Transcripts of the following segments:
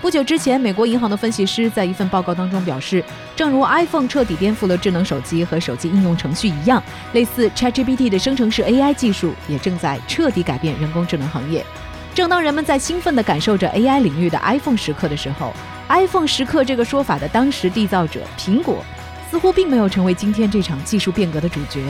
不久之前，美国银行的分析师在一份报告当中表示，正如 iPhone 彻底颠覆了智能手机和手机应用程序一样，类似 ChatGPT 的生成式 AI 技术也正在彻底改变人工智能行业。正当人们在兴奋地感受着 AI 领域的 iPhone 时刻的时候，iPhone 时刻这个说法的当时缔造者苹果，似乎并没有成为今天这场技术变革的主角。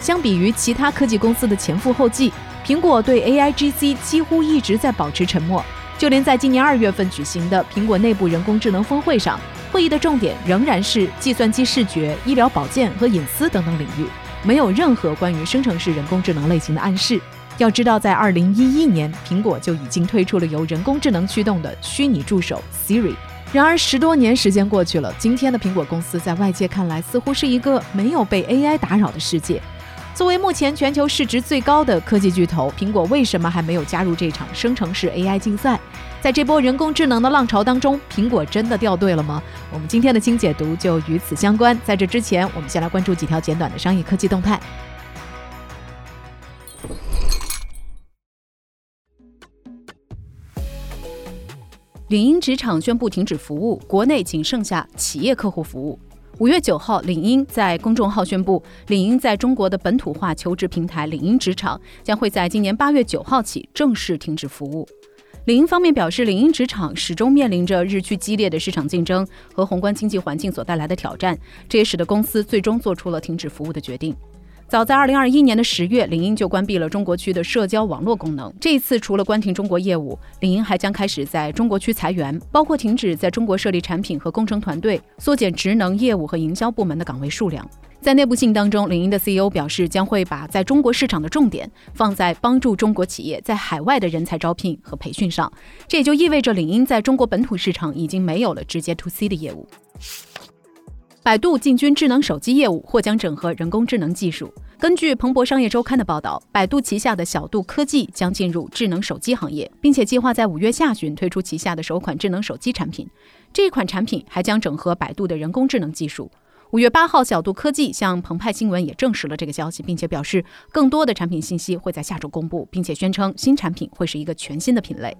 相比于其他科技公司的前赴后继，苹果对 AIGC 几乎一直在保持沉默。就连在今年二月份举行的苹果内部人工智能峰会上，会议的重点仍然是计算机视觉、医疗保健和隐私等等领域，没有任何关于生成式人工智能类型的暗示。要知道，在二零一一年，苹果就已经推出了由人工智能驱动的虚拟助手 Siri。然而，十多年时间过去了，今天的苹果公司在外界看来似乎是一个没有被 AI 打扰的世界。作为目前全球市值最高的科技巨头，苹果为什么还没有加入这场生成式 AI 竞赛？在这波人工智能的浪潮当中，苹果真的掉队了吗？我们今天的新解读就与此相关。在这之前，我们先来关注几条简短的商业科技动态。领英职场宣布停止服务，国内仅剩下企业客户服务。五月九号，领英在公众号宣布，领英在中国的本土化求职平台领英职场将会在今年八月九号起正式停止服务。领英方面表示，领英职场始终面临着日趋激烈的市场竞争和宏观经济环境所带来的挑战，这也使得公司最终做出了停止服务的决定。早在二零二一年的十月，领英就关闭了中国区的社交网络功能。这一次，除了关停中国业务，领英还将开始在中国区裁员，包括停止在中国设立产品和工程团队，缩减职能、业务和营销部门的岗位数量。在内部信当中，领英的 CEO 表示，将会把在中国市场的重点放在帮助中国企业在海外的人才招聘和培训上。这也就意味着，领英在中国本土市场已经没有了直接 to C 的业务。百度进军智能手机业务，或将整合人工智能技术。根据彭博商业周刊的报道，百度旗下的小度科技将进入智能手机行业，并且计划在五月下旬推出旗下的首款智能手机产品。这一款产品还将整合百度的人工智能技术。五月八号，小度科技向澎湃新闻也证实了这个消息，并且表示更多的产品信息会在下周公布，并且宣称新产品会是一个全新的品类。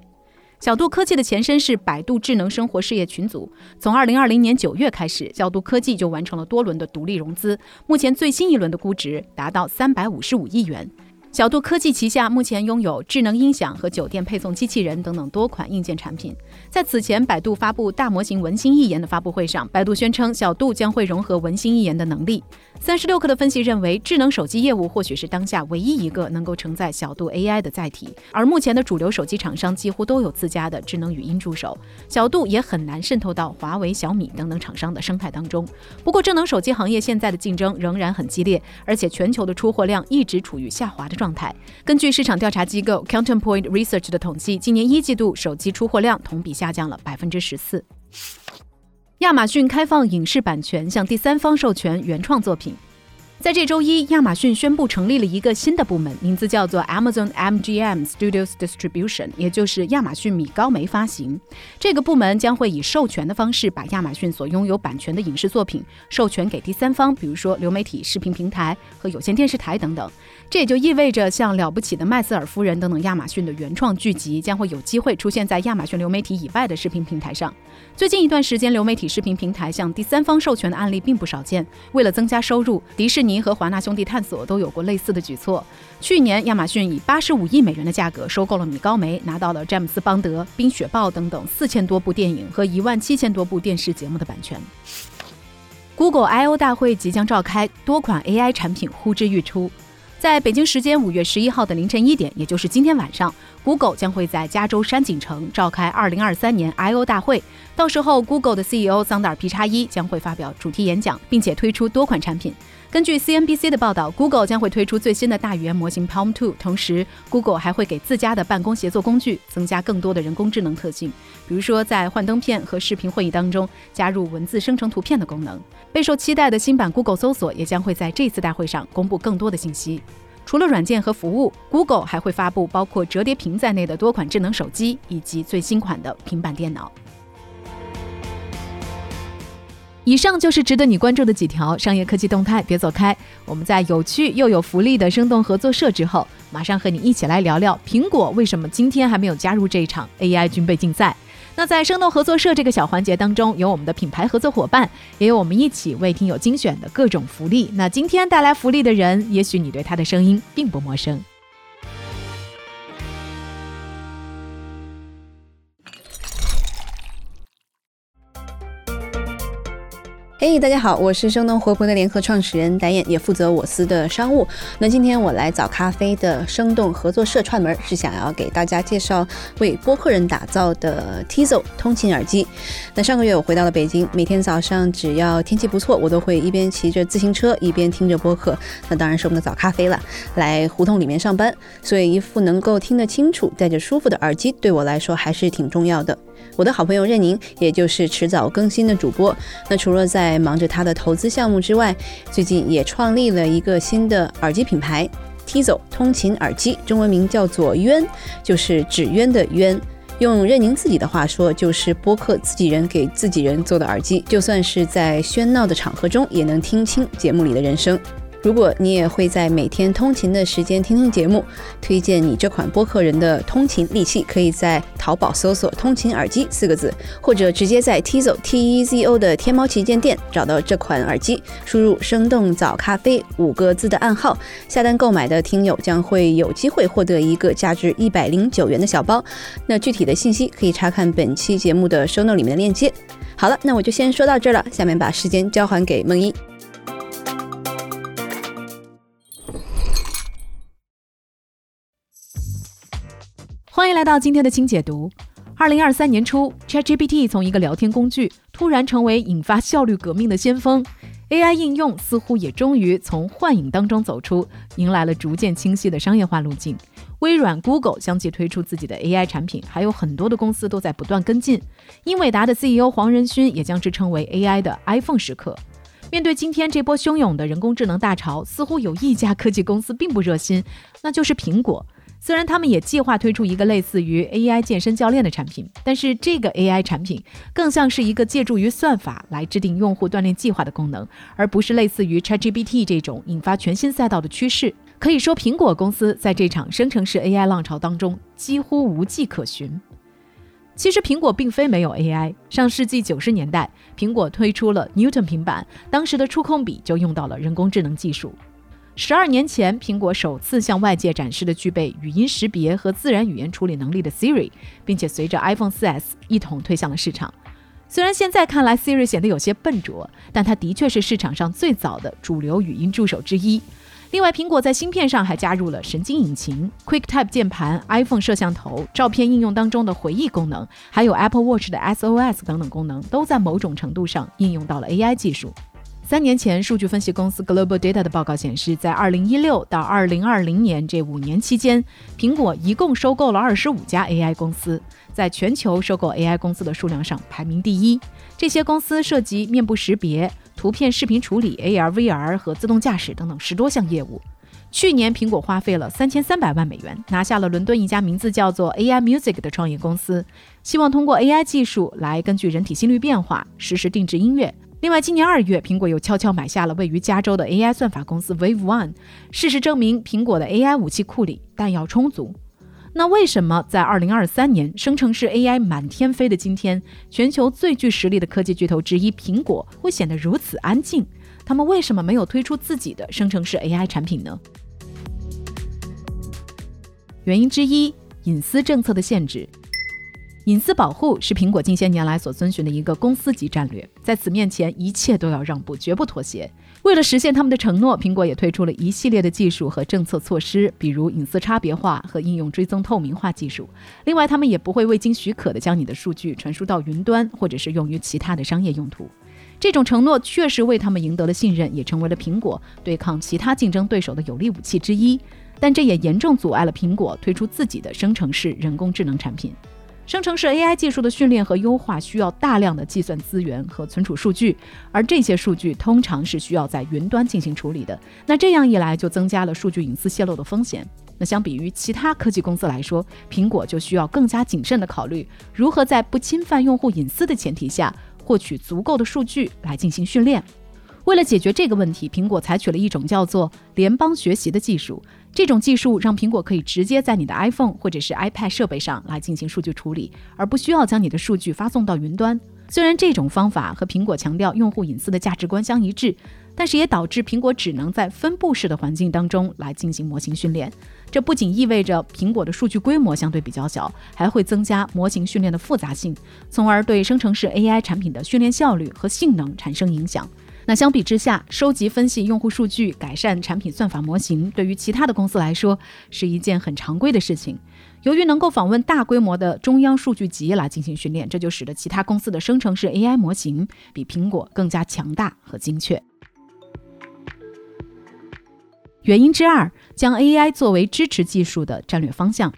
小度科技的前身是百度智能生活事业群组。从二零二零年九月开始，小度科技就完成了多轮的独立融资，目前最新一轮的估值达到三百五十五亿元。小度科技旗下目前拥有智能音响和酒店配送机器人等等多款硬件产品。在此前，百度发布大模型文心一言的发布会上，百度宣称小度将会融合文心一言的能力。三十六氪的分析认为，智能手机业务或许是当下唯一一个能够承载小度 AI 的载体。而目前的主流手机厂商几乎都有自家的智能语音助手，小度也很难渗透到华为、小米等等厂商的生态当中。不过，智能手机行业现在的竞争仍然很激烈，而且全球的出货量一直处于下滑的状。状态。根据市场调查机构 Counterpoint Research 的统计，今年一季度手机出货量同比下降了百分之十四。亚马逊开放影视版权向第三方授权原创作品。在这周一，亚马逊宣布成立了一个新的部门，名字叫做 Amazon MGM Studios Distribution，也就是亚马逊米高梅发行。这个部门将会以授权的方式，把亚马逊所拥有版权的影视作品授权给第三方，比如说流媒体视频平台和有线电视台等等。这也就意味着，像《了不起的麦瑟尔夫人》等等亚马逊的原创剧集，将会有机会出现在亚马逊流媒体以外的视频平台上。最近一段时间，流媒体视频平台向第三方授权的案例并不少见。为了增加收入，迪士尼和华纳兄弟探索都有过类似的举措。去年，亚马逊以八十五亿美元的价格收购了米高梅，拿到了詹姆斯邦德、冰雪暴等等四千多部电影和一万七千多部电视节目的版权。Google I/O 大会即将召开，多款 AI 产品呼之欲出。在北京时间五月十一号的凌晨一点，也就是今天晚上 Google 将会在加州山景城召开2023年 I/O 大会，到时候 Google 的 CEO 桑德尔皮查伊将会发表主题演讲，并且推出多款产品。根据 CNBC 的报道，Google 将会推出最新的大语言模型 Palm 2，同时 Google 还会给自家的办公协作工具增加更多的人工智能特性，比如说在幻灯片和视频会议当中加入文字生成图片的功能。备受期待的新版 Google 搜索也将会在这次大会上公布更多的信息。除了软件和服务，Google 还会发布包括折叠屏在内的多款智能手机以及最新款的平板电脑。以上就是值得你关注的几条商业科技动态，别走开。我们在有趣又有福利的生动合作社之后，马上和你一起来聊聊苹果为什么今天还没有加入这一场 AI 军备竞赛。那在生动合作社这个小环节当中，有我们的品牌合作伙伴，也有我们一起为听友精选的各种福利。那今天带来福利的人，也许你对他的声音并不陌生。嘿，大家好，我是生动活泼的联合创始人，导演也负责我司的商务。那今天我来早咖啡的生动合作社串门，是想要给大家介绍为播客人打造的 Tizo 通勤耳机。那上个月我回到了北京，每天早上只要天气不错，我都会一边骑着自行车一边听着播客。那当然是我们的早咖啡了。来胡同里面上班，所以一副能够听得清楚、戴着舒服的耳机，对我来说还是挺重要的。我的好朋友任宁，也就是迟早更新的主播，那除了在在忙着他的投资项目之外，最近也创立了一个新的耳机品牌 Tizo 通勤耳机，中文名叫做渊，就是纸鸢的鸢。用任宁自己的话说，就是播客自己人给自己人做的耳机，就算是在喧闹的场合中，也能听清节目里的人声。如果你也会在每天通勤的时间听听节目，推荐你这款播客人的通勤利器，可以在淘宝搜索“通勤耳机”四个字，或者直接在 Tizo T E Z O 的天猫旗舰店找到这款耳机，输入“生动早咖啡”五个字的暗号，下单购买的听友将会有机会获得一个价值一百零九元的小包。那具体的信息可以查看本期节目的 show note 里面的链接。好了，那我就先说到这儿了，下面把时间交还给梦一。欢迎来到今天的轻解读。二零二三年初，ChatGPT 从一个聊天工具突然成为引发效率革命的先锋，AI 应用似乎也终于从幻影当中走出，迎来了逐渐清晰的商业化路径。微软、Google 相继推出自己的 AI 产品，还有很多的公司都在不断跟进。英伟达的 CEO 黄仁勋也将之称为 AI 的 iPhone 时刻。面对今天这波汹涌的人工智能大潮，似乎有一家科技公司并不热心，那就是苹果。虽然他们也计划推出一个类似于 AI 健身教练的产品，但是这个 AI 产品更像是一个借助于算法来制定用户锻炼计划的功能，而不是类似于 ChatGPT 这种引发全新赛道的趋势。可以说，苹果公司在这场生成式 AI 浪潮当中几乎无迹可寻。其实，苹果并非没有 AI。上世纪九十年代，苹果推出了 Newton 平板，当时的触控笔就用到了人工智能技术。十二年前，苹果首次向外界展示了具备语音识别和自然语言处理能力的 Siri，并且随着 iPhone 4S 一同推向了市场。虽然现在看来 Siri 显得有些笨拙，但它的确是市场上最早的主流语音助手之一。另外，苹果在芯片上还加入了神经引擎、QuickType 键盘、iPhone 摄像头、照片应用当中的回忆功能，还有 Apple Watch 的 SOS 等等功能，都在某种程度上应用到了 AI 技术。三年前，数据分析公司 Global Data 的报告显示，在2016到2020年这五年期间，苹果一共收购了25家 AI 公司，在全球收购 AI 公司的数量上排名第一。这些公司涉及面部识别、图片、视频处理、AR、VR 和自动驾驶等等十多项业务。去年，苹果花费了3300万美元，拿下了伦敦一家名字叫做 AI Music 的创业公司，希望通过 AI 技术来根据人体心率变化实时定制音乐。另外，今年二月，苹果又悄悄买下了位于加州的 AI 算法公司 Wave One。事实证明，苹果的 AI 武器库里弹药充足。那为什么在2023年生成式 AI 满天飞的今天，全球最具实力的科技巨头之一苹果会显得如此安静？他们为什么没有推出自己的生成式 AI 产品呢？原因之一，隐私政策的限制。隐私保护是苹果近些年来所遵循的一个公司级战略，在此面前，一切都要让步，绝不妥协。为了实现他们的承诺，苹果也推出了一系列的技术和政策措施，比如隐私差别化和应用追踪透明化技术。另外，他们也不会未经许可的将你的数据传输到云端，或者是用于其他的商业用途。这种承诺确实为他们赢得了信任，也成为了苹果对抗其他竞争对手的有力武器之一。但这也严重阻碍了苹果推出自己的生成式人工智能产品。生成式 AI 技术的训练和优化需要大量的计算资源和存储数据，而这些数据通常是需要在云端进行处理的。那这样一来，就增加了数据隐私泄露的风险。那相比于其他科技公司来说，苹果就需要更加谨慎地考虑如何在不侵犯用户隐私的前提下，获取足够的数据来进行训练。为了解决这个问题，苹果采取了一种叫做联邦学习的技术。这种技术让苹果可以直接在你的 iPhone 或者是 iPad 设备上来进行数据处理，而不需要将你的数据发送到云端。虽然这种方法和苹果强调用户隐私的价值观相一致，但是也导致苹果只能在分布式的环境当中来进行模型训练。这不仅意味着苹果的数据规模相对比较小，还会增加模型训练的复杂性，从而对生成式 AI 产品的训练效率和性能产生影响。那相比之下，收集分析用户数据，改善产品算法模型，对于其他的公司来说是一件很常规的事情。由于能够访问大规模的中央数据集来进行训练，这就使得其他公司的生成式 AI 模型比苹果更加强大和精确。原因之二，将 AI 作为支持技术的战略方向。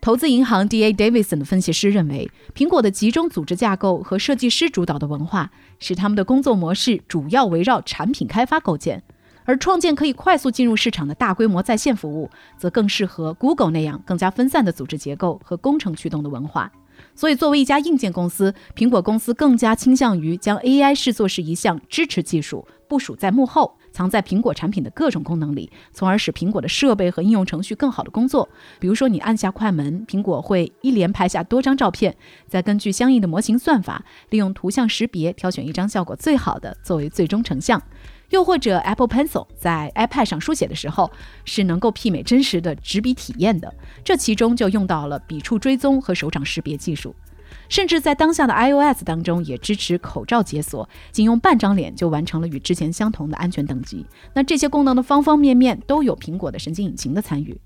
投资银行 D.A. Davison 的分析师认为，苹果的集中组织架构和设计师主导的文化，使他们的工作模式主要围绕产品开发构建；而创建可以快速进入市场的大规模在线服务，则更适合 Google 那样更加分散的组织结构和工程驱动的文化。所以，作为一家硬件公司，苹果公司更加倾向于将 AI 视作是一项支持技术，部署在幕后。藏在苹果产品的各种功能里，从而使苹果的设备和应用程序更好的工作。比如说，你按下快门，苹果会一连拍下多张照片，再根据相应的模型算法，利用图像识别挑选一张效果最好的作为最终成像。又或者，Apple Pencil 在 iPad 上书写的时候，是能够媲美真实的纸笔体验的。这其中就用到了笔触追踪和手掌识别技术。甚至在当下的 iOS 当中也支持口罩解锁，仅用半张脸就完成了与之前相同的安全等级。那这些功能的方方面面都有苹果的神经引擎的参与。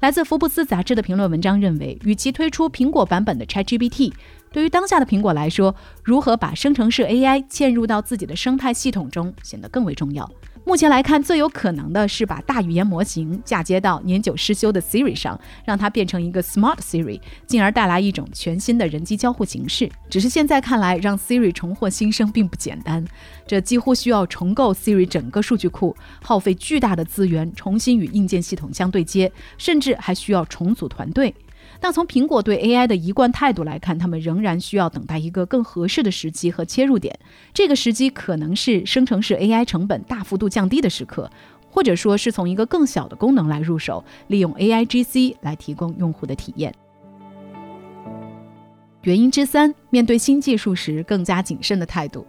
来自福布斯杂志的评论文章认为，与其推出苹果版本的 ChatGPT。对于当下的苹果来说，如何把生成式 AI 嵌入到自己的生态系统中显得更为重要。目前来看，最有可能的是把大语言模型嫁接到年久失修的 Siri 上，让它变成一个 Smart Siri，进而带来一种全新的人机交互形式。只是现在看来，让 Siri 重获新生并不简单，这几乎需要重构 Siri 整个数据库，耗费巨大的资源，重新与硬件系统相对接，甚至还需要重组团队。但从苹果对 AI 的一贯态度来看，他们仍然需要等待一个更合适的时机和切入点。这个时机可能是生成式 AI 成本大幅度降低的时刻，或者说是从一个更小的功能来入手，利用 AIGC 来提供用户的体验。原因之三，面对新技术时更加谨慎的态度。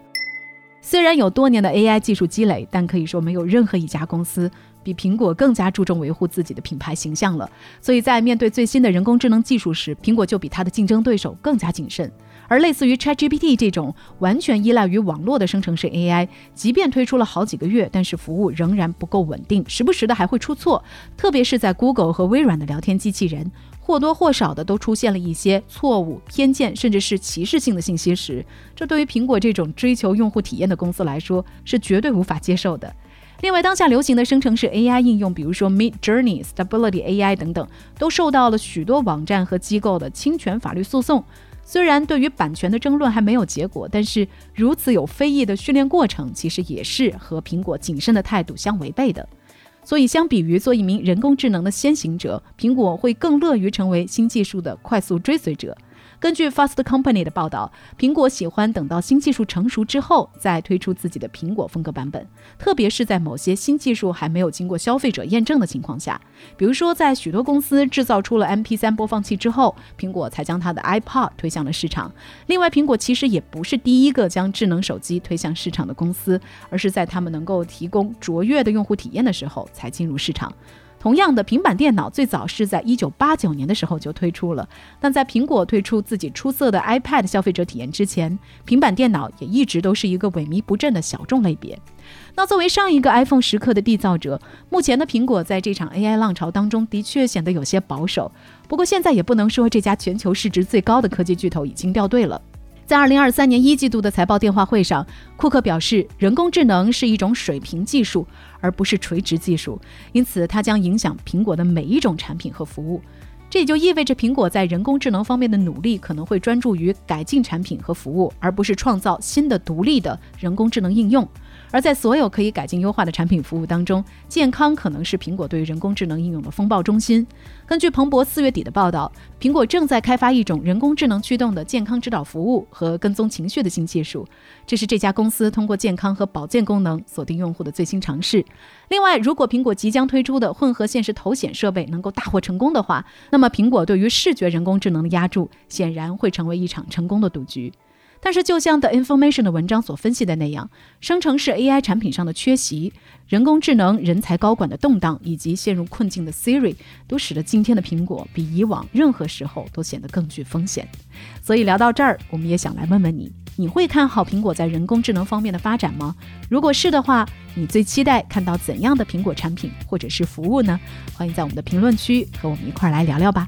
虽然有多年的 AI 技术积累，但可以说没有任何一家公司。比苹果更加注重维护自己的品牌形象了，所以在面对最新的人工智能技术时，苹果就比它的竞争对手更加谨慎。而类似于 ChatGPT 这种完全依赖于网络的生成式 AI，即便推出了好几个月，但是服务仍然不够稳定，时不时的还会出错。特别是在 Google 和微软的聊天机器人，或多或少的都出现了一些错误、偏见，甚至是歧视性的信息时，这对于苹果这种追求用户体验的公司来说，是绝对无法接受的。另外，当下流行的生成式 AI 应用，比如说 Mid Journey、Stability AI 等等，都受到了许多网站和机构的侵权法律诉讼。虽然对于版权的争论还没有结果，但是如此有非议的训练过程，其实也是和苹果谨慎的态度相违背的。所以，相比于做一名人工智能的先行者，苹果会更乐于成为新技术的快速追随者。根据 Fast Company 的报道，苹果喜欢等到新技术成熟之后再推出自己的苹果风格版本，特别是在某些新技术还没有经过消费者验证的情况下，比如说在许多公司制造出了 MP3 播放器之后，苹果才将它的 iPod 推向了市场。另外，苹果其实也不是第一个将智能手机推向市场的公司，而是在他们能够提供卓越的用户体验的时候才进入市场。同样的，平板电脑最早是在一九八九年的时候就推出了，但在苹果推出自己出色的 iPad 消费者体验之前，平板电脑也一直都是一个萎靡不振的小众类别。那作为上一个 iPhone 时刻的缔造者，目前的苹果在这场 AI 浪潮当中的确显得有些保守。不过现在也不能说这家全球市值最高的科技巨头已经掉队了。在二零二三年一季度的财报电话会上，库克表示，人工智能是一种水平技术，而不是垂直技术，因此它将影响苹果的每一种产品和服务。这也就意味着，苹果在人工智能方面的努力可能会专注于改进产品和服务，而不是创造新的独立的人工智能应用。而在所有可以改进优化的产品服务当中，健康可能是苹果对于人工智能应用的风暴中心。根据彭博四月底的报道，苹果正在开发一种人工智能驱动的健康指导服务和跟踪情绪的新技术，这是这家公司通过健康和保健功能锁定用户的最新尝试。另外，如果苹果即将推出的混合现实头显设备能够大获成功的话，那么苹果对于视觉人工智能的压注显然会成为一场成功的赌局。但是，就像 The Information 的文章所分析的那样，生成式 AI 产品上的缺席、人工智能人才高管的动荡，以及陷入困境的 Siri，都使得今天的苹果比以往任何时候都显得更具风险。所以聊到这儿，我们也想来问问你：你会看好苹果在人工智能方面的发展吗？如果是的话，你最期待看到怎样的苹果产品或者是服务呢？欢迎在我们的评论区和我们一块儿来聊聊吧。